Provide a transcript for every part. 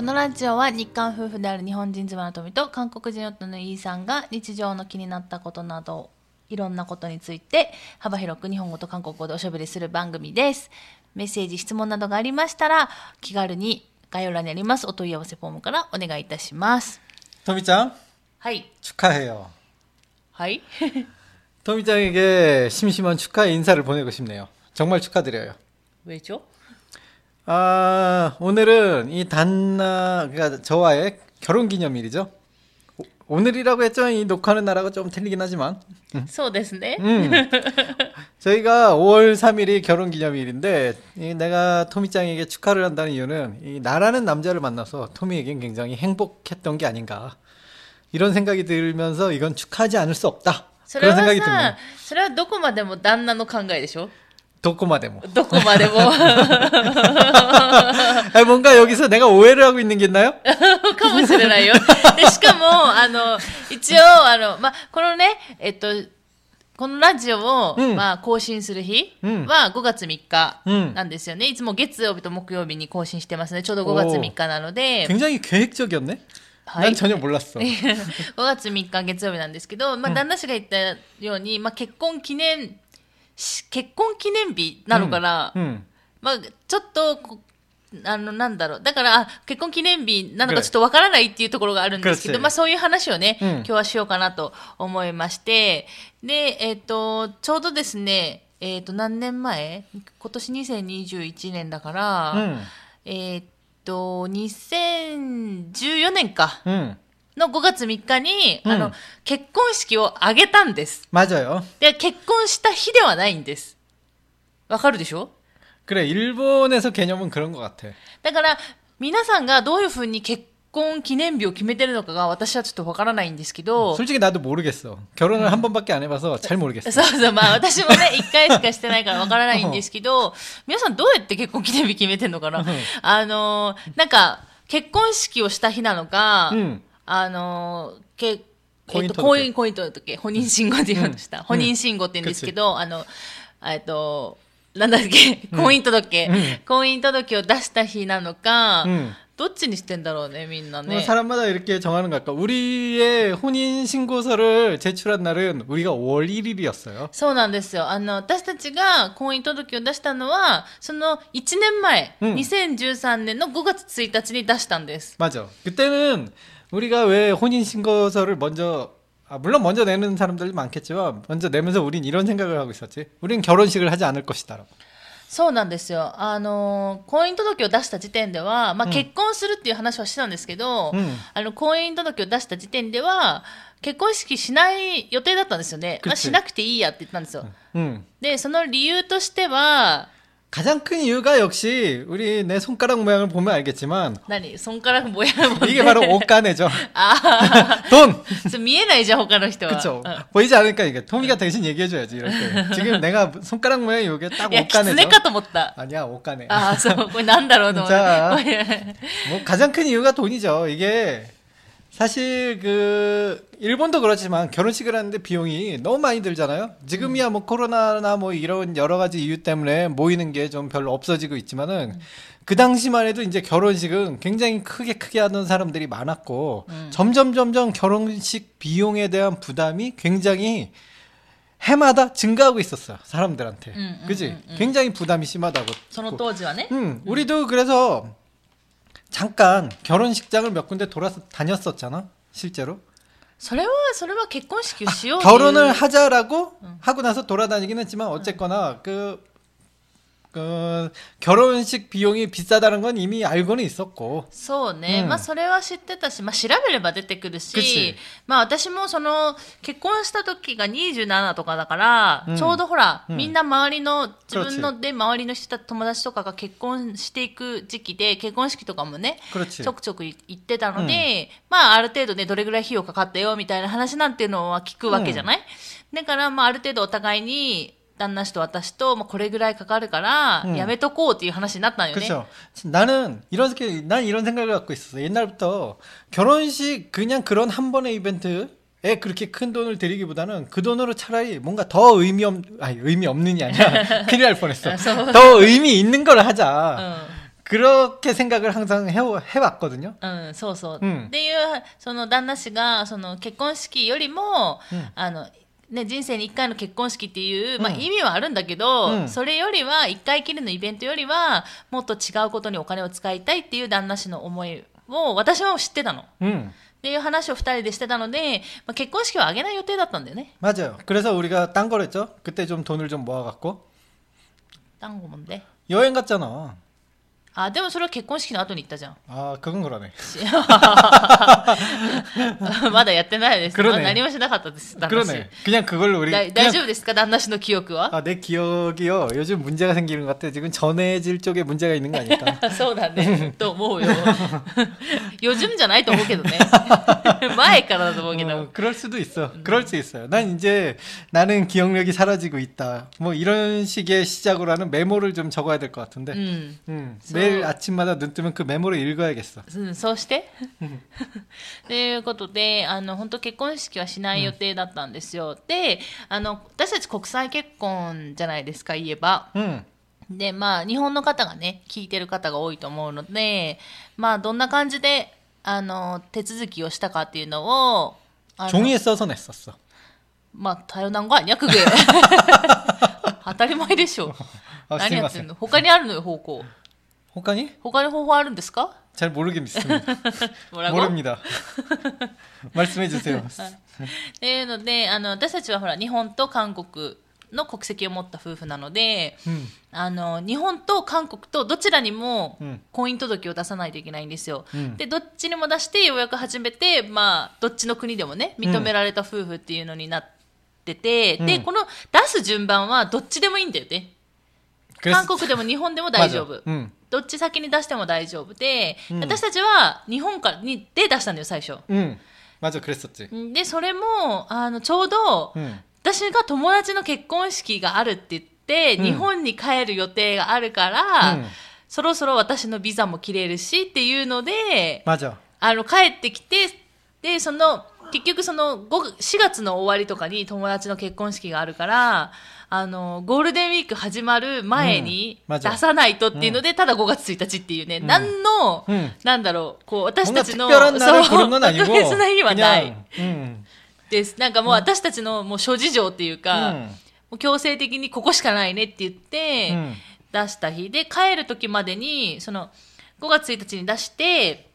このラジオは日韓夫婦である日本人妻の富と韓国人夫のイーさんが日常の気になったことなどいろんなことについて幅広く日本語と韓国語でおしゃべりする番組です。メッセージ、質問などがありましたら気軽に概要欄にありますお問い合わせフォームからお願いいたします。 토미짱 はい。 축하해요. はい。 토미짱에게 심심한 축하 인사를 보내고 싶네요. 정말 축하드려요. 왜죠? 아 오늘은 이 단나 그러니까 저와의 결혼 기념일이죠. 오- 오늘이라고 했죠. 이 녹화하는 날하고 좀 틀리긴 하지만 そうですね。 음. 저희가 5월 3일이 결혼 기념일인데 이 내가 토미짱에게 축하를 한다는 이유는 이 나라는 남자를 만나서 토미에겐 굉장히 행복했던 게 아닌가 이런 생각이 들면서 이건 축하하지 않을 수 없다 それは 그런 생각이 듭니다. さ、それはどこまでも旦那の考えでしょ 도코마데모. どこまでも。 아 뭔가 여기서 내가 오해를 하고 있는 게 있나요? かもしれないよ。で、しかも、あの、一応、あの、まあ、このね、えっと、このラジオを、うんまあ、更新する日うんは5月3日うんなんですよね。いつも月曜日と木曜日に更新してますね。ちょうど5月3日なので、 굉장히 계획적이었네. 하이. 난 전혀 몰랐어. 5月3日月曜日なんですけど、まあ、旦那氏が言ったように、まあ、結婚記念し、 結婚記念日なのかな、うんうん、まあ、ちょっとあの、なんだろう。だから、結婚記念日なのかちょっとわからないっていうところがあるんですけど、まあそういう話をね、うん、今日はしようかなと思いまして、で、えっ、ー、と、ちょうどですね、えっ、ー、と、何年前？今年2021年だから、うん、えっと、2014年か。うん。の5月3日に、うんあの、結婚式を挙げたんです。 맞아요. で、結婚した日ではないんです。わかるでしょ 그래 일본에서 개념은 그런 것 같아. だから、皆さんがどういうふうに結婚記念日を決めてるのかが私はちょっとわからないんですけど、 솔직히 나도 모르겠어. 결혼을 한 번밖에 안 해봐서 잘 모르겠어. そうそう、まあ私もね、一回しかしてないからわからないんですけど、皆さんどうやって結婚記念日決めてんのかなあのー、なんか、結婚式をした日なのか、 음. あのー、け、えっと、婚姻届婚姻、届、本人信号って言おうとした。うん。本人信号って言うんですけど、あの、えっと、なんだっけ、婚姻届、うん。婚姻届を出した日なのか、 음. どっちにしてんだろうね、みんな 뭐 ね。 사람마다 이렇게 정하는 것 같고 우리의 혼인 신고서를 제출한 날은 우리가 5월 1일이었어요. そうなんですよ。あの、私たちが婚姻届を出したのは、その1年前、うん2013年の5月1日に出したんです。 맞아. 그때는 우리가 왜 혼인 신고서를 먼저 아, 물론 먼저 내는 사람들 많겠지만 먼저 내면서 우린 이런 생각을 하고 있었지. 우린 결혼식을 하지 않을 것이다라고. そうなんですよ。あの婚姻届を出した時点では、まあ、結婚するっていう話はしてたんですけど、うん、あの婚姻届を出した時点では結婚式しない予定だったんですよね。まあ、しなくていいやって言ったんですよ。うん、でその理由としては 가장 큰 이유가 역시 우리 내 손가락 모양을 보면 알겠지만 나니 손가락 모양 이게 바로 옷가네죠. 아. 돈. 미에나이죠, 호가노히토. 그렇죠. 어. 보이지 않으니까 이게 토미가 대신 얘기해 줘야지 이렇게. 지금 내가 손가락 모양 이게 딱 옷가네죠. 내가 또 못다. 아니야, 옷가네. 아, 그래서 난다로 자, 뭐 가장 큰 이유가 돈이죠. 이게 사실 그 일본도 그렇지만 결혼식을 하는데 비용이 너무 많이 들잖아요. 지금이야 뭐 코로나나 뭐 이런 여러 가지 이유 때문에 모이는 게 좀 별로 없어지고 있지만은 그 당시만 해도 이제 결혼식은 굉장히 크게 크게 하는 사람들이 많았고 음. 점점 점점 결혼식 비용에 대한 부담이 굉장히 해마다 증가하고 있었어요 사람들한테. 음, 음, 그지? 굉장히 부담이 심하다고. 저는 또 어지간해? 음. 우리도 그래서 잠깐 결혼식장을 몇 군데 돌아서 다녔었잖아 실제로. 아, 결혼을 하자라고 응. 하고 나서 돌아다니긴 했지만 어쨌거나 그 그 결혼식 비용이 비싸다는 건 이미 알고는 있었고. そうね。うんまあ、それは知ってたし、まあ、調べれば出てくるし 그치 、まあ、私もその、結婚した時が27とかだから、うんちょうどほら、うんみんな周りの、自分 그렇지 ので周りの人た友達とかが結婚していく時期で、結婚式とかもね、 그렇지. ちょくちょく行ってたので、まあ、ある程度ね、どれぐらい費用かかったよ、みたいな話なんていうのは聞くわけじゃない、だから、まあ、ある程度お互いに、 旦那氏と私と、まあ、これぐらいかかるから、うんやめとこうっていう話になったんよね。 그렇죠. 나는 이런 게- 난 이런 생각을 갖고 있었어. 옛날부터 결혼식 그냥 그런 한 번의 이벤트에 그렇게 큰 돈을 들이기보다는 그 돈으로 차라리 뭔가 더 의미 없 아니 의미 없는이 아니라 큰일 날 뻔했어. 더 의미 있는 걸 하자. うん。 그렇게 생각을 항상 해, 해왔거든요. うん、そうそう。うんっていう、その旦那氏が、その結婚式よりも、うんあの、 ね、人生に一回の結婚式っていう、まあ、うん意味はあるんだけど、うんそれよりは、一回きりのイベントよりは、もっと違うことにお金を使いたいっていう旦那氏の思いを、私は知ってたの。っ 음. ていう話を二人でしてたので、まあ、結婚式は挙げない予定だったんだよね。 맞아요. 그래서 우리가 딴 걸 했죠. 그때 좀 돈을 좀 모아갖고 単語もんで。 여행 갔잖아. あ、でもそれは結婚式の後に行ったじゃん。 아 그건 그러네. まだやってないです。黒ねまだ何もしなかったです。旦那氏 그러네. 그냥 그걸로 우리 だ 그냥 大丈夫ですか旦那氏の記憶は 아, 내 기억이요. 요즘 문제가 생기는 것 같아. 지금 전해질 쪽에 문제가 있는 거 아닐까? そうだね。と思うよ。요즘じゃないと思うけどね。前からだと思うけど。 어, 그럴 수도 있어. 그럴 수 있어요. 난 이제 나는 기억력이 사라지고 있다. 뭐 이런 식의 시작으로 하는 메모를 좀 적어야 될 것 같은데. うん。 음, 소- 매일 아침마다 눈 뜨면 그 메모를 읽어야겠어. うんそうして。ということで、あの、本当結婚式はしない予定だったんですよ。で、あの、私たち国際結婚じゃないですか、言えば。 음, で、まあ、日本の方がね、聞いてる方が多いと思うので、まあ、どんな感じで、あの、手続きをしたかっていうのを、あの 종이에 써서 냈었어. まあ、多様なんごあにゃくげ。当たり前でしょ。 아, 何やってん 스미마셍. の他にあるのよ、方向。 호까니? 他に方法あるんですか 잘 모르겠습니다. もらご 모릅니다. 말씀해 주세요. っていうので、あの、私たちはほら、日本と韓国の国籍を持った夫婦なので、 음, あの、日本と韓国とどちらにもうん婚姻届を出さないといけないんですよ。うんで、どっちにも出してようやく始めて、まあ、どっちの国でもね、認められた夫婦っていうのになってて、うんで、この出す順番はどっちでもいいんだよね。 그래서- 韓国でも日本でも大丈 맞아. 夫。 음, どっち先に出しても大丈夫で、うん私たちは日本からにで出したんだよ、最初。 음, 맞아, 그랬었지. で、それも、あの、ちょうど、 음, 私が友達の結婚式があるって言って、うん日本に帰る予定があるから、 음, そろそろ私のビザも切れるしっていうので、 맞아. あの、帰ってきて、で、その、結局その、5 4月の終わりとかに友達の結婚式があるから、 あの、ゴールデンウィーク始まる前に出さないとっていうので、ただ5月1日っていうね、うん、何の、うん、なんだろう、こう、私たちの、そう、特別な日はない。です。なんかもう私たちのもう諸事情っていうか、もう強制的にここしかないねって言って、出した日。で、帰る時までに、その、5月1日に出して、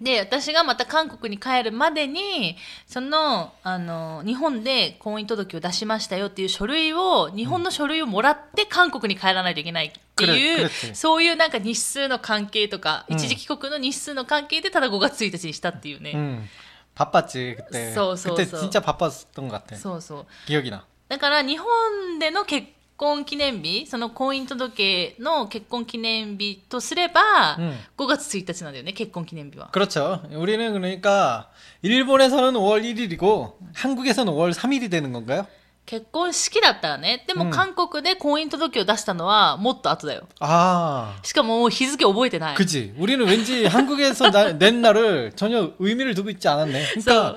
で、私がまた韓国に帰るまでに、その、あの、日本で婚姻届を出しましたよっていう書類を、日本の書類をもらって韓国に帰らないといけないっていう、くれくれってそういうなんか日数の関係とか、うん一時帰国の日数の関係でただ5月1日にしたっていうね。 음. 바빴지 그때. 써, 써, 그때 써. 진짜 바빴던 것 같아. そうそう。 기억이 나. だから日本での結 婚記念日、その婚姻届の結婚記念日とすれば、うん5月1日なんだよね、結婚記念日は。 그렇죠. 우리는 그러니까 일본에서는 5월 1일이고 한국에서는 5월 3일이 되는 건가요? 結婚式だったらね、でうんも韓国で婚姻届を出したのはもっと後だよ。 아, しかももう日付覚えてない。 그지. 우리는 왠지 한국에서 나- 낸 날을 전혀 의미를 두고 있지 않았네. 그러니까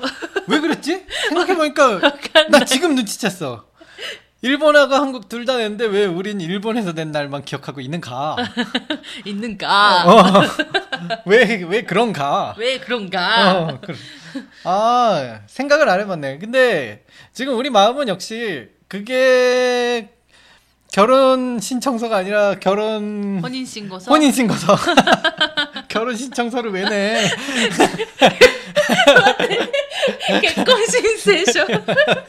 왜 그랬지? 생각해보니까 나 지금 눈치챘어. 일본하고 한국 둘 다 냈는데 왜 우린 일본에서 낸 날만 기억하고 있는가? 있는가? 어, 왜, 왜 그런가? 왜 그런가? 어, 그, 아, 생각을 안 해봤네. 근데 지금 우리 마음은 역시 그게 결혼 신청서가 아니라 결혼 혼인신고서 혼인신고서 결혼 신청서를 왜 내? 結婚申請書。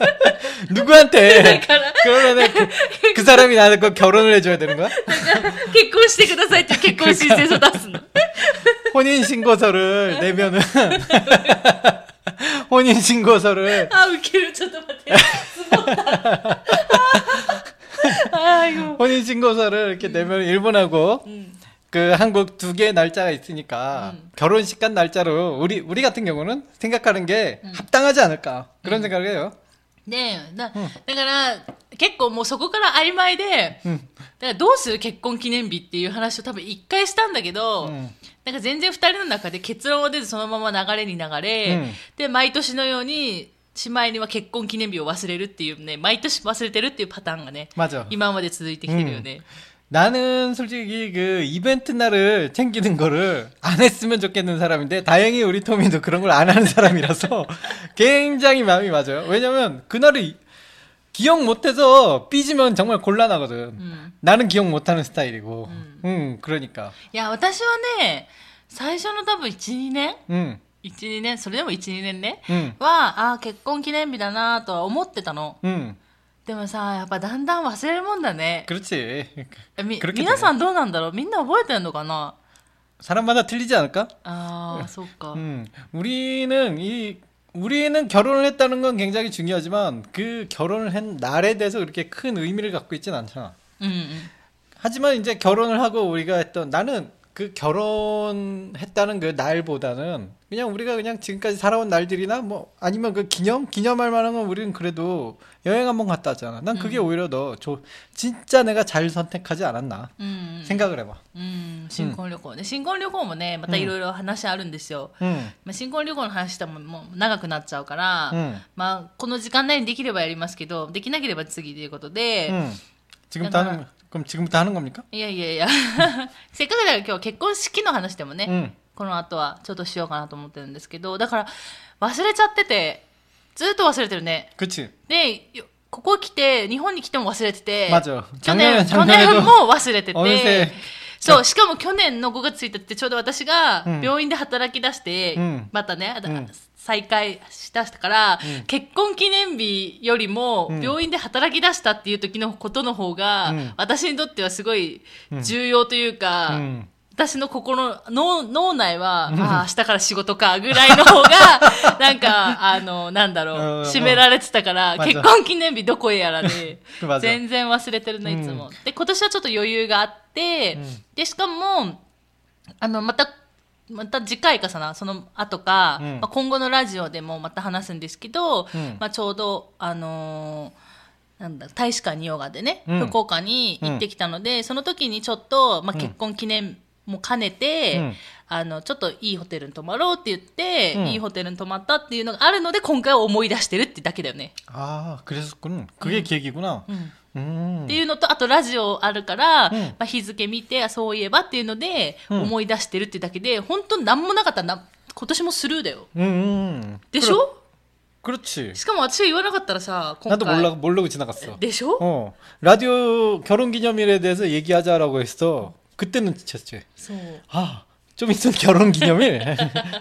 누구한테? だから、 그러면 그, 그 사람이 나한테 그 결혼을 해줘야 되는 거야? 結婚してくださいっていう結婚申請書出すの。 혼인 신고서를 내면은 혼인 신고서를 あ、ウケる。ちょっと待って。つぼった。あーよ。 혼인 신고서를 이렇게 내면 일본하고 うん。 그 한국 두 개의 날짜가 있으니까 음. 결혼식 간 날짜로 우리 우리 같은 경우는 생각하는 게 합당하지 않을까 그런 생각을 해요. ねえ、だだから、結構もうそこから曖昧で、 음. だからどうする結婚記念日っていう話を多分一回したんだけど、 음. なんか全然二人の中で結論は出ずそのまま流れに流れ、うんで、毎年のように、しまいには結婚記念日を忘れるっていうね、毎年忘れてるっていうパターンがね、 맞아. 今まで続いてきてるよね。 나는 솔직히 그 이벤트 날을 챙기는 거를 안 했으면 좋겠는 사람인데 다행히 우리 토미도 그런 걸 안 하는 사람이라서 굉장히 마음이 맞아요. 왜냐면 그날을 기억 못해서 삐지면 정말 곤란하거든. うん。 나는 기억 못하는 스타일이고. 음. 응, 그러니까. いや、私はね、最初の多分1、2年 응, 1、2年、それでも1、2年ね。 응, は、あー結婚記念日だなとは思ってたの。 응. でもさ、やっぱだんだん忘れるもんだね。 그렇지. えみ 그렇게 皆さんどうなんだろうみんな覚えてんのかな 사람마다 틀리지 않을까? ああ、そっか。 음, 우리는 이 우리는 결혼을 했다는 건 굉장히 중요하지만 그 결혼을 한 날에 대해서 그렇게 큰 의미를 갖고 있진 않잖아. うんうん。 하지만 이제 결혼을 하고 우리가 했던 나는 그 결혼했다는 그 날보다는 그냥 우리가 그냥 지금까지 살아온 날들이나 뭐 아니면 그 기념 기념할 만한 건 우리는 그래도 여행 한번 갔다 왔잖아. 난 그게 오히려 더 좋. 진짜 내가 잘 선택하지 않았나 うんうん、 생각을 해봐. うん、新婚旅行ね。新婚旅行もね、またいろいろ話あるんですよ。 응, まあ、新婚旅行の話してももう長くなっちゃうから、 응, まあ、この時間内にできればやりますけど、できなければ次ということで、 응. 지금부터 내가- 하는 그럼 지금부터 하는 겁니까? いやいやいや、せっかくだから今日は結婚式の話でもね、 응. この後はちょっとしようかなと思ってるんですけど、だから忘れちゃってて、ずっと忘れてるね。 그치. で、よここ来て、日本に来ても忘れてて、 맞아. 去年、 작년에 去年 작년에도 も忘れて 어느새 て、 そう、しかも去年の5月1日ってちょうど私がうん。病院で働き出して、うん。またね、うん。再開しだしたから、うん。結婚記念日よりもうん。病院で働き出したっていう時のことの方が、うん。私にとってはすごい重要というか、 응. 私の心、脳、脳内は、ああ、明日から仕事か、ぐらいの方が、なんか、あの、なんだろうんう、締められてたから、まあ結婚記念日どこへやら で.全然忘れてるの、いつも。で、今年はちょっと余裕があって、うん。で、しかも、あの、また、また次回かさな、その後か、うん。まあ、今後のラジオでもまた話すんですけど、うん。まあ、ちょうど、あのーなんだ、大使館にヨガでね、うん。福岡に行ってきたので、その時にちょっと、まあ、うん。結婚記念も兼ねて、うんあの、ちょっといいホテルに泊まろうって言って、うんいいホテルに泊まったっていうのがあるので、今回は思い出してるってだけだよね。 아, 그랬었군. 그게 계기구나. うん。 음. っていうのと、あとラジオあるから、うんまあ、日付見て、あそういえばっていうので、うん思い出してるってだけで、本当に何もなかったらな、今年もスルーだよ。 음, 음. でしょ 그렇, 그렇지. しかも私が言わなかったらさ、今 나도 回。 몰라, 모르고 지나갔어. でしょ 어. 라디오 결혼 기념일에 대해서 얘기하자라고 했어. 그때 눈치챘지. そう。 아, 좀 있으면 결혼 기념일.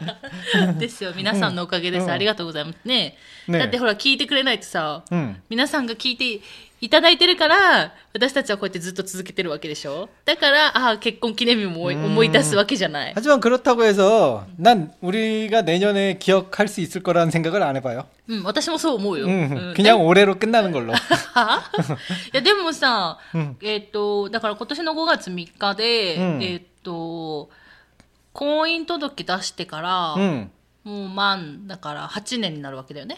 ですよ。皆さんのおかげです。うんありがとうございますね。ねだってほら、聞いてくれないとさ、 응. 皆さんが聞いて いただいてるから、私たちはこうやってずっと続けてるわけでしょだから、ああ、結婚記念日も思いうん思い出すわけじゃない。 하지만 그렇다고 해서 난 우리가 내년에 기억할 수 있을 거라는 생각을 안 해봐요. うん、私もそう思うよ。 응. うん 그냥 올해로 끝나는 걸로. はいや、でもさ、うんえっ、と、だから今年の5月3日で、うんえっ、と、婚姻届出してから、 응. もう満、だから8年になるわけだよね。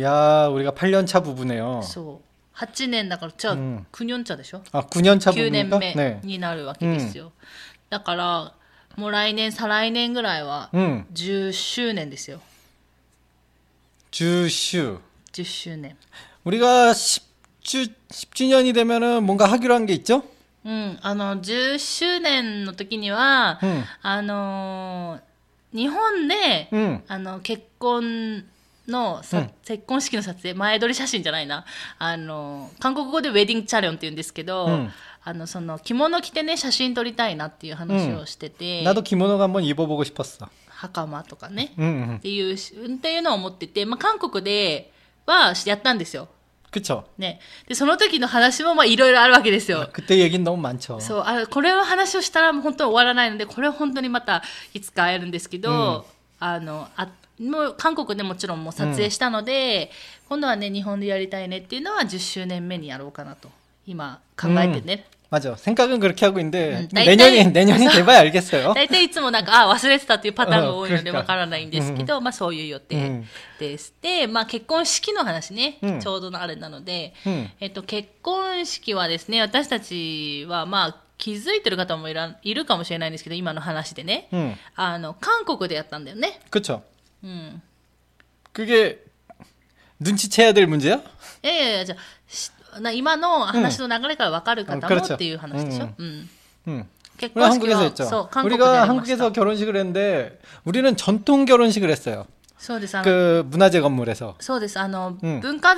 야, 우리가 8년 차 부부네요. そう。 8年だから、じゃあ、うん9年茶でしょ 아, 9년 차 9年 부부입니까? 目 네. になるわけですよ。だから、もう来年、再来年ぐらいは、 응. 10周年ですよ。 주슈. 10周年。 우리가 10주, 10주년이 되면은 뭔가 하기로 한 게 있죠? うん、あの、10周年の時には、 응. あのー日本で、 응. あの、結婚 のさ、うん結婚式の撮影、前撮り写真じゃないな。あの、韓国語でウェディングチャレンって言うんですけど、うんあの、その、着物着てね、写真撮りたいなっていう話をしてて、 나도 기모노가 한번 입어보고 싶었어. 袴とかね、 응, 응. っていうし、っていうのを思ってて、まあ、韓国ではやったんですよ。 그쵸? ね。で、その時の話も、まあ、いろいろあるわけですよ。 그때 얘기는 너무 많죠. そう、あこれを話をしたらもう本当に終わらないので、これは本当にまたいつか会えるんですけど、 あの、あもう韓国でもちろんもう撮影したので、今度はね、日本でやりたいねっていうのは10周年目にやろうかなと、今考えてね。 맞아. 생각은 그렇게 하고 있는데 음, 다이- 내년이 다이- 내년이 돼봐야 알겠어요. 大体いつもなんか、あ、忘れてたっていうパターンが多いのでうんわからないんですけど、まあそういう予う定んです。で、まあ結婚式の話ね、うんちょうどのあれなので、 응. えっと、結婚式はですね、私たちはまあ 気づいてる方もいらいるかもしれないんですけど、今の話でね、 응. あの、韓国でやったんだよね。 그쵸? うん。 그게 눈치채야 될 문제야? いやいやいや、じゃあし な今の話の流れから分かる方もうん그렇죠っていう話でしょ。 음 うん。 응. 結 우리 婚式 한국에서 は 했죠. そう韓国でや 우리가 りました 한국에서 결혼식을 했는데 우리는 전통 결혼식을 했어요. そうです。あの 그 문화재 건물에서. そうです。あの、うん文化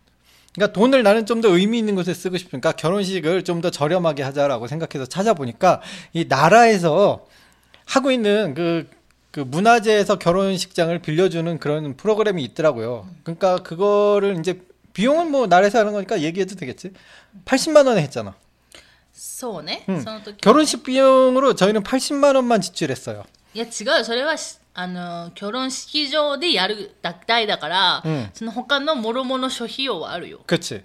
그러니까 돈을 나는 좀 더 의미 있는 곳에 쓰고 싶으니까 결혼식을 좀 더 저렴하게 하자라고 생각해서 찾아보니까 이 나라에서 하고 있는 그, 그 문화재에서 결혼식장을 빌려주는 그런 프로그램이 있더라고요. 그러니까 그거를 이제 비용은 뭐 나라에서 하는 거니까 얘기해도 되겠지. 80만 원에 했잖아. 소네? 응. 결혼식 비용으로 저희는 80만 원만 지출했어요. 야, 지금 저래와 あの、結婚式場でやる代だから、うんその他の諸々諸費用はあるよ。 그렇지.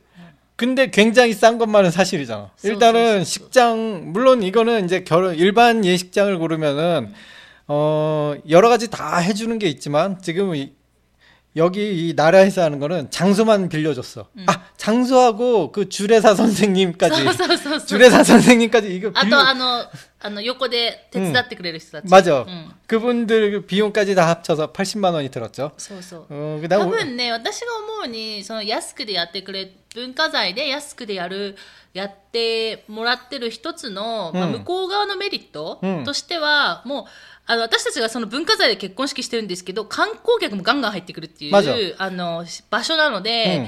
근데 굉장히 싼 것만은 사실이잖아. 일단은 식장 물론 이거는 이제 결혼 일반 예식장을 고르면은 어 여러 가지 다 해주는 게 있지만 지금 이, 여기 이 나라에서 하는 거는 장소만 빌려줬어. 아 장소하고 그 주례사 선생님까지 そうそうそうそう。 주례사 선생님까지 이거 あ 빌려 と、あの、 あの、横で手伝ってくれる人たち。 맞아. うん。 그분들 비용까지 다 합쳐서 80만 원이 들었죠. そうそう。 어 多 그다음 分ね私が思うにその安くでやってくれ文化財で安くでやるやってもらってる一つの、まあ、うん向こう側のメリットうんとしては、もうあの私たちがその文化財で結婚式してるんですけど観光客もガンガン入ってくるっていまずうあの場所なので、うん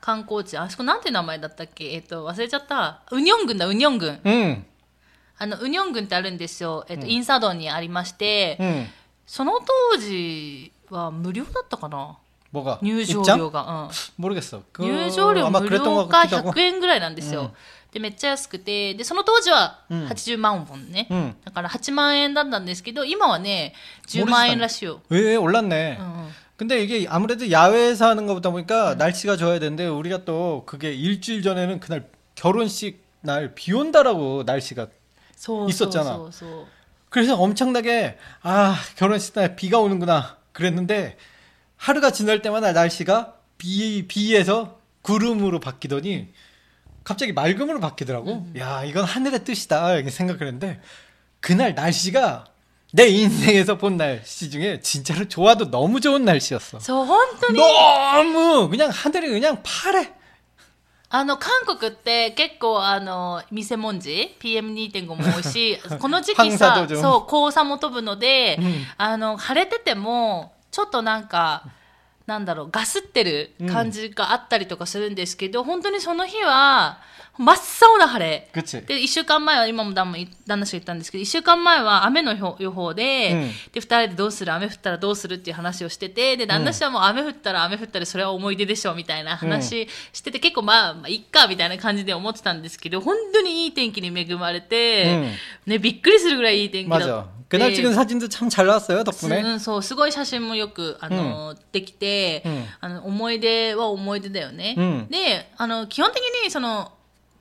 観光地あそこなんて名前だったっけ、えっと忘れちゃったウニョン郡だウニョン郡 응, あのウニョン郡ってあるんですよ、えっとインサドンにありまして、 응. その当時は無料だったかな 뭐가? 入場 입장? 料が、うん、 모르겠어. 그 入場料 아마 無 그랬던 料 것 か 같기도 하고. 100円ぐらいなんですよ、うんでめっちゃ安くてでその当時はうん80万ウォンね、 응. だから8万円だったんですけど今はね10万円らしいよ、 왜 올랐네. うんうん 근데 이게 아무래도 야외에서 하는 것보다 보니까 음. 날씨가 좋아야 되는데 우리가 또 그게 일주일 전에는 그날 결혼식 날 비 온다라고 날씨가 소, 있었잖아. 소, 소, 그래서 엄청나게 아 결혼식 날 비가 오는구나 그랬는데 하루가 지날 때마다 날씨가 비 비에서 구름으로 바뀌더니 갑자기 맑음으로 바뀌더라고. 음. 야 이건 하늘의 뜻이다 이렇게 생각을 했는데 그날 날씨가 내 인생에서 본 날씨 중에 진짜로 좋아도 너무 좋은 날씨였어. そう本当に 너무 그냥 하늘이 그냥 파래. あの韓国って結構あの店文字 PM2.5 も多いしこの時期さ황사도좀 そう黄砂も飛ぶので、うんあの晴れててもちょっとなんかなんだろうガスってる感じがあったりとかするんですけど、本当にその日は 真っ青な晴れ 그치? で1週間前は今も旦那氏が言ったんですけど1週間前は雨の予予報で,、うんで2人でどうする雨降ったらどうするっていう話をしててで旦那氏はもう雨降ったら雨降ったらそれは思い出でしょみたいな話してて、結構まあ、まあ、いっかみたいな感じで思ってたんですけど本当にいい天気に恵まれて、ね、びっくりするぐらいいい天気だっ 맞아. て 그날 찍은 사진도 참 잘 나왔어요 す 덕분에. うん、そうすごい写真もよくあの、できて、うんあの思い出は思い出だよね、うんであの基本的にそのかん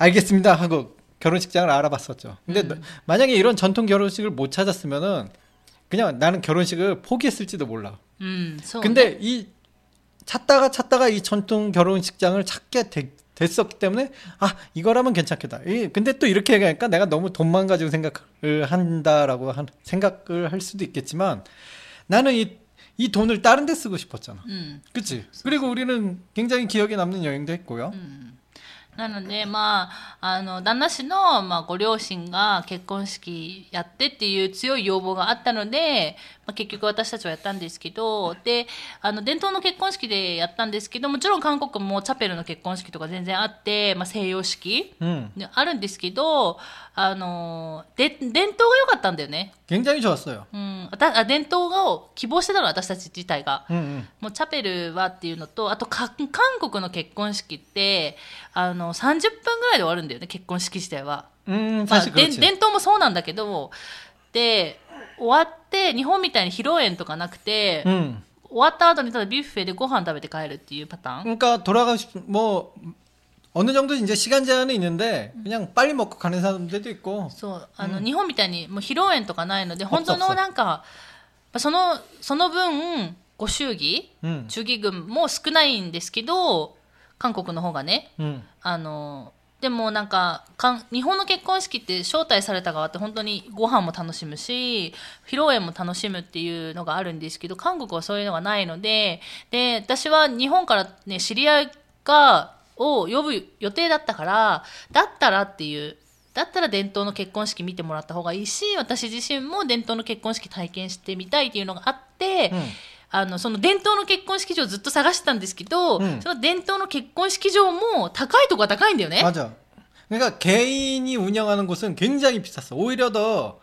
알겠습니다 하고 결혼식장을 알아봤었죠. 근데 음. 만약에 이런 전통 결혼식을 못 찾았으면은 그냥 나는 결혼식을 포기했을지도 몰라. 음, 근데 네. 이 찾다가 찾다가 이 전통 결혼식장을 찾게 되, 됐었기 때문에 아 이거라면 괜찮겠다. 이, 근데 또 이렇게 얘기하니까 내가 너무 돈만 가지고 생각을 한다라고 한, 생각을 할 수도 있겠지만 나는 이, 이 돈을 다른 데 쓰고 싶었잖아. 음. 그치? 그리고 우리는 굉장히 기억에 남는 여행도 했고요. 음. なので、まあ、あの、旦那氏の、まあ、ご両親が結婚式やってっていう強い要望があったので、まあ、結局私たちはやったんですけど、で、あの、伝統の結婚式でやったんですけど、もちろん韓国もチャペルの結婚式とか全然あって、まあ、西洋式、 음, ねあるんですけど、あの、で、伝統が良かったんだよね。 굉장히 좋았어요. うん。あたあ伝統を希望してたのは私たち自体が。 음, 음. もうチャペルはっていうのと、あとか韓国の結婚式って、あの、 30分ぐらいで終わるんだよね、結婚式自体は。 음, まあ、 사실 で 그렇지. 伝統もそうなんだけど、で、終わって、日本みたいに披露宴とかなくて、 음. 終わった後にただビュッフェでご飯食べて帰るっていうパターン。 그러니까 돌아가고 싶, 뭐, 어느 정도 이제 시간 제한은 있는데, 그냥 빨리 먹고 가는 사람들도 있고, そう、あの、日本みたいにもう披露宴とかないので、本当そうそうのなんか、まあその、その分、ご祝儀、 음, 祝儀軍も少ないんですけど、 韓国の方がね、 음. あの、でもなんかかん、日本の結婚式って招待された側って本当にご飯も楽しむし、披露宴も楽しむっていうのがあるんですけど、韓国はそういうのがないので、で、私は日本からね、知り合いが、を呼ぶ予定だったから、だったらっていう、だったら伝統の結婚式見てもらった方がいいし、私自身も伝統の結婚式体験してみたいっていうのがあって、 음. あの、その伝統の結婚式場をずっと探してたんですけど、うんその伝統の結婚式場も高いとこは高いんだよね。 맞아. 그러니까 개인이 운영하는 곳은 굉장히 비쌌어. 오히려 더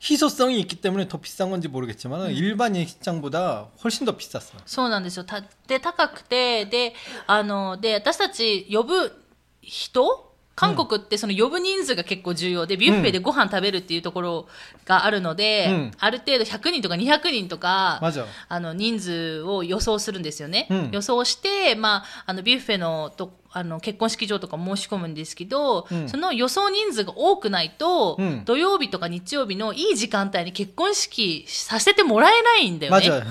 희소성이 있기 때문에 더 비싼 건지 모르겠지만 일반 예식장보다 훨씬 더 비쌌어. そうなんですよ。たで、高くて、で、あの、で、私たち呼ぶ人 韓国ってその呼ぶ人数が結構重要で、ビュッフェでご飯食べるっていうところがあるので、うんある程度100人とか200人とか、 맞아. あの、人数を予想するんですよね。うん予想して、まあ、あの、ビュッフェのと、あの、結婚式場とか申し込むんですけど、うんその予想人数が多くないと、うん土曜日とか日曜日のいい時間帯に結婚式させてもらえないんだよね。 맞아.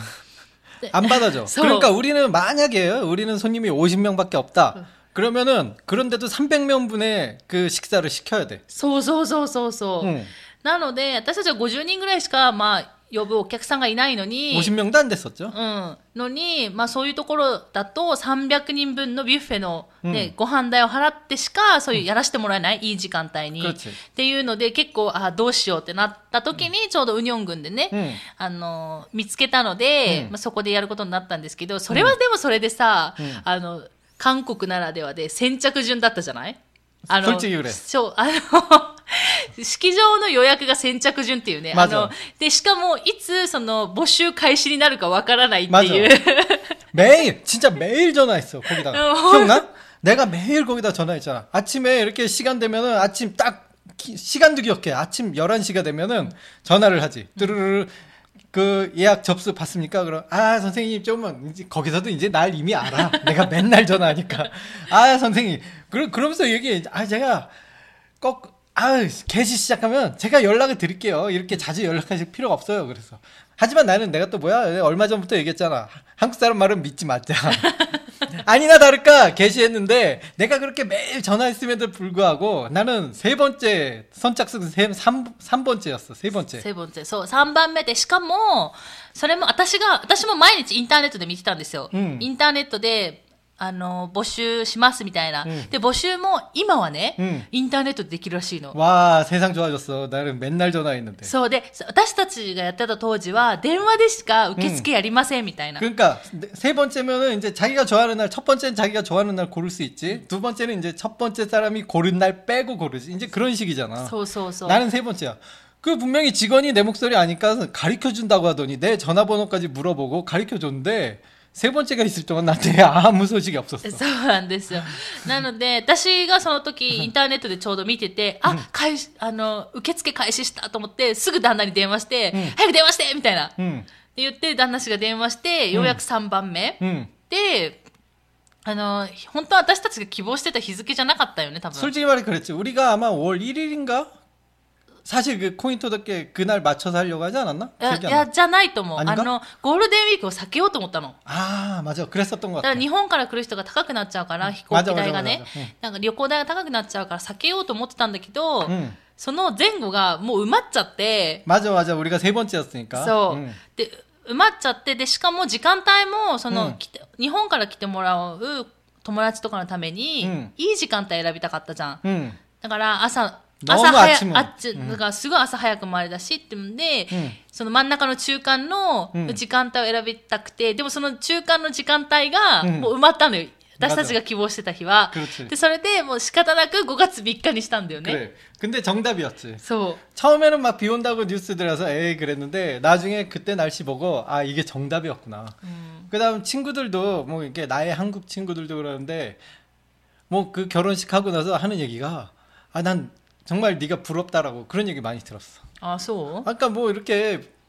안 받아줘. 서- 그러니까 우리는 만약에요. 우리는 손님이 50명밖에 없다. 그러면은 그런데도 300명 분의 그 식사를 시켜야 돼. そうそうそうそうそう。 응. なので、私たちは50人ぐらいしか、まあ、呼ぶお客さんがいないのに、 50명도 안 됐었죠. うん。のに、まあそういうところだと300人分のビュッフェのね、うんご飯代を払ってしか、そういうやらせてもらえない、いい時間帯に。っ 그렇지. ていうので、結構、あ、どうしようってなった時に、ちょうどウニョン郡でね、うんあの、見つけたので、うんまあそこでやることになったんですけど、それはでもそれでさ、うんあの、 韓国ならではで先着順だったじゃないあの、 솔직히 그래. そう、あの、式場の予約が先着順っていうね。あ 맞아 の、で、しかも、いつ、その、募集開始になるかわからないっていう。 매일 진짜 매일 전화했어 거기다가 어. 기억나? 내가 매일 거기다 전화했잖아 아침에 이렇게 시간 되면은 아침 딱 기- 시간도 기억해 아침 11시가 되면은 전화를 하지 뚜루루루 그 예약 접수 받습니까? 그럼 아 선생님 좀은 이제 거기서도 이제 날 이미 알아 내가 맨날 전화하니까 아 선생님 그러, 그러면서 얘기해 아 제가 꼭 아, 개시 시작하면 제가 연락을 드릴게요. 이렇게 자주 연락하실 필요가 없어요. 그래서. 하지만 나는 내가 또 뭐야? 얼마 전부터 얘기했잖아. 한국 사람 말은 믿지 말자. 아니나 다를까 개시했는데 내가 그렇게 매일 전화했음에도 불구하고 나는 세 번째 선착순 세, 3, 삼 번째였어. 세 번째. セブンツェそう、3番目で、しかも、それも私が、私も毎日インターネットで見てたんですよ。うんインターネットで、 あの、募集しますみたいな。うんで、募集も今はね、うんインターネットでできるらしいの。 와, 세상 좋아졌어. 나는 맨날 전화했는데. そうで、私たちがやってた当時は、電話でしか受付やりませんみたいな。 그러니까 네, 세 번째면은 이제 자기가 좋아하는 날 첫 번째는 자기가 좋아하는 날 고를 수 있지. 두 번째는 이제 첫 번째 사람이 고른 날 빼고 고르지. 이제 그런 식이잖아. そうそうそう。 나는 세 번째야. 그 분명히 직원이 내 목소리 아니까 가르쳐 준다고 하더니 내 전화번호까지 물어보고 가르쳐 줬는데 세 번째가 있을 동안 나한테 아무 소식이 없었어. そうなんですよ。なので、私がその時、インターネットでちょうど見てて、あ、開始、あの、受付開始したと思って、すぐ旦那に電話して、早く電話してみたいな。って 응, 言って、旦那氏が電話して、ようやく3番目。 응. で、 あの本当は私たちが希望してた日付じゃなかったよね多分 솔직히 말해 그랬지. 우리가 아마 5월 1일인가? 사실 그 코인 토덕게 그날 맞춰서 하려고 하지 않았나? いや 기억이 い 안 や 나. じゃないと思うあにかあのゴールデンウィークを避けようと思ったの 아, 맞아. 그랬었던 것 だか 같아. ら日本から来る人が高くなっちゃうから飛行機代がねまだまだまだうんなんか旅行代が高くなっちゃうから避けようと思ってたんだけど、 응. その前後がもう埋まっちゃって 맞아, 맞아. 우리가 세 번째였으니까. そう、 응. で埋まっちゃってでしかも時間帯もその、うん来て日本から来てもらう友達とかのために、うんいい時間帯選びたかったじゃん 응. だから朝 너무 朝早 아침은 あっち、だからすごい朝早くもあれだしってんで、うんその真ん中の中間のうん時間帯を選びたくて、でもその中間の時間帯がうんもう埋まったのよ。私たちが希望してた日は。 그렇지. で、それでもう仕方なく5月3日にしたんだよね。 그래. 근데 정답이었지. そう。 처음에는 막 비 온다고 뉴스 들어서 에이 그랬는데 나중에 그때 날씨 보고 아 이게 정답이었구나. 그다음 친구들도 뭐 이게 나의 한국 친구들도 그러는데 뭐 그 결혼식 하고 나서 하는 얘기가 아 난 정말 네가 부럽다라고 그런 얘기 많이 들었어. 아, 소. 아까 뭐 이렇게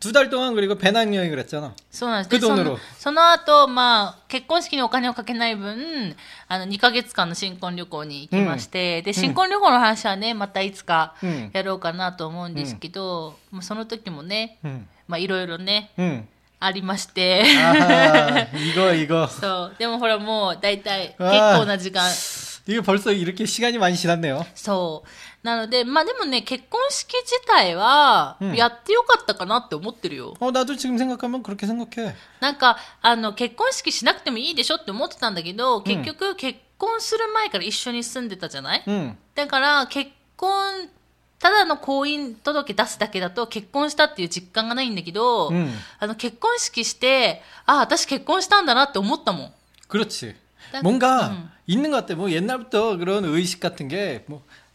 두 달 동안 그리고 배낭 여행을 했잖아. そうなんですくどのろでそのその後、まあ結婚式にお金をかけない分あの2ヶ月間の新婚旅行に行きまして、で新婚旅行の話はねまたいつかうんやろうかなと思うんですけど、まあその時もね 응. まあいろいろね 응. ありまして。 아하, 이거 이거 そう。でもほらもう大体結わあ構な時間。 이게 벌써 이렇게 시간이 많이 지났네요. そう。 なので、まあでもね、結婚式自体はうんやってよかったかなって思ってるよ。 어 나도 지금 생각하면 그렇게 생각해. なんか、あの、結婚式しなくてもいいでしょって思ってたんだけど、結局結婚する前から一緒に住んでたじゃない、 응. だから結婚、ただの婚姻届出すだけだと結婚したっていう実感がないんだけど、うんあの結婚式して、あ、私結婚したんだなって思ったもん。 그렇지. 딱- 뭔가 음. 있는 것 같아. 뭐 옛날부터 그런 의식 같은 게 뭐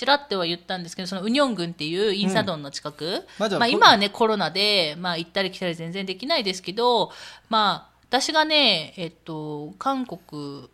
ちらっては言ったんですけど、そのウニョン郡っていうインサドンの近く、まだまあ今はね、コロナで、まあ行ったり来たり全然できないですけど、まあ、私がね、えっと、韓国、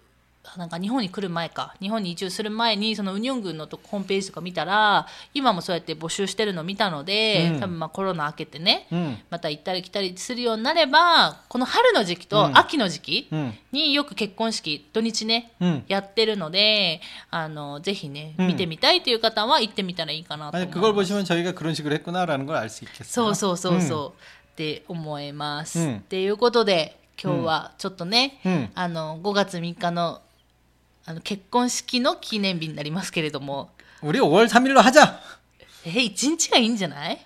なんか日本に来る前か、日本に移住する前に、そのウニョン郡のとホームページとか見たら、今もそうやって募集してるの見たので、うん多分まあコロナ明けてね、 응, また行ったり来たりするようになれば、この春の時期うとん秋の時期 응, によく結婚式、土日ね、 응. やってるので、あの、ぜひね、うん見てみたいという方は行ってみたらいいかなと思 아니 い 그걸 ます。 보시면 저희가 그런 식으로 했구나라는 걸 알 수 있겠어요. そうそうそうそう、 응. って思います。うんっていうことで、今日はちょっとね、うんあの、5月3日の、 あの、結婚式の記念日になりますけれども、 우리 5월 3일로 하자. え、1日がいいんじゃない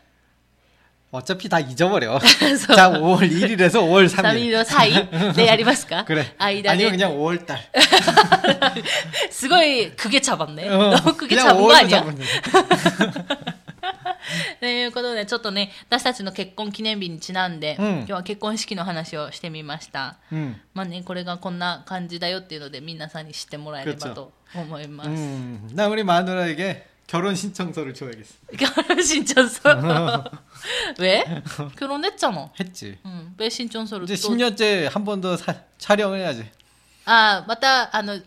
어차피 다 잊어버려. そう 자, 5월 1일에서 5월 3 3일. 日の際でやりますか 그래. 間 아니면 で。 그냥 5월 달. すごい、くげ茶番ね。 어, くげ 그냥 茶番があ 5월 りゃ。 잡으면 돼. ということで、ちょっとね、私たちの結婚記念日にちなんで、うん今日は結婚式の話をしてみました。 음. まあね、これがこんな感じだよっていうので、皆さんに知ってもらえればと思います。 음. 나 우리 마누라에게 결혼 신청서를 줘야겠어. 결혼신청서. 왜? 결혼했잖아. 했지. 응, 왜 신청서를 이제 또 10년째 한 번 더 촬영을 해야지. あまたあの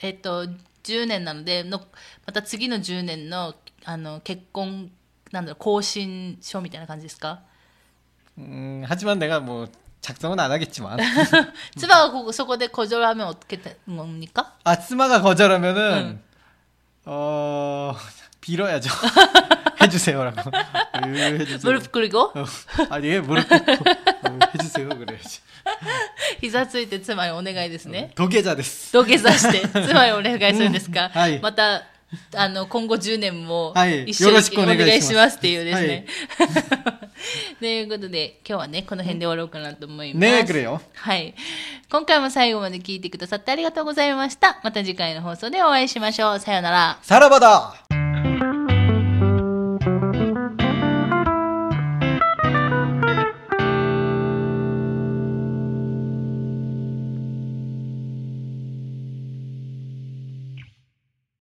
えっと10年なのでのまた次の10年のあの結婚 なんだろう更新書みたいな感じですか 음, 하지만 내가 뭐 작성은 안 하겠지만. 妻がここそこで거절하면어떻게되겁니까 아, 스마가 거절하면은 어 빌어야죠. 해주세요라고. 으, 해주세요. 무릎 꿇고 어, 아니 무릎 꿇고 어, 해주세요 그래야지. 膝ついて妻にお願いですね。土下座です。土下座して妻にお願いするんですか、うんはいまた、 あの、今後10年もはい一緒によろしくお願いしますしますっていうですね。ということで、今日はね、この辺で終わろうかなと思います。ねえ、くれよ。はい。今回も最後まで聞いてくださってありがとうございました。また次回の放送でお会いしましょう。さようなら。さらばだ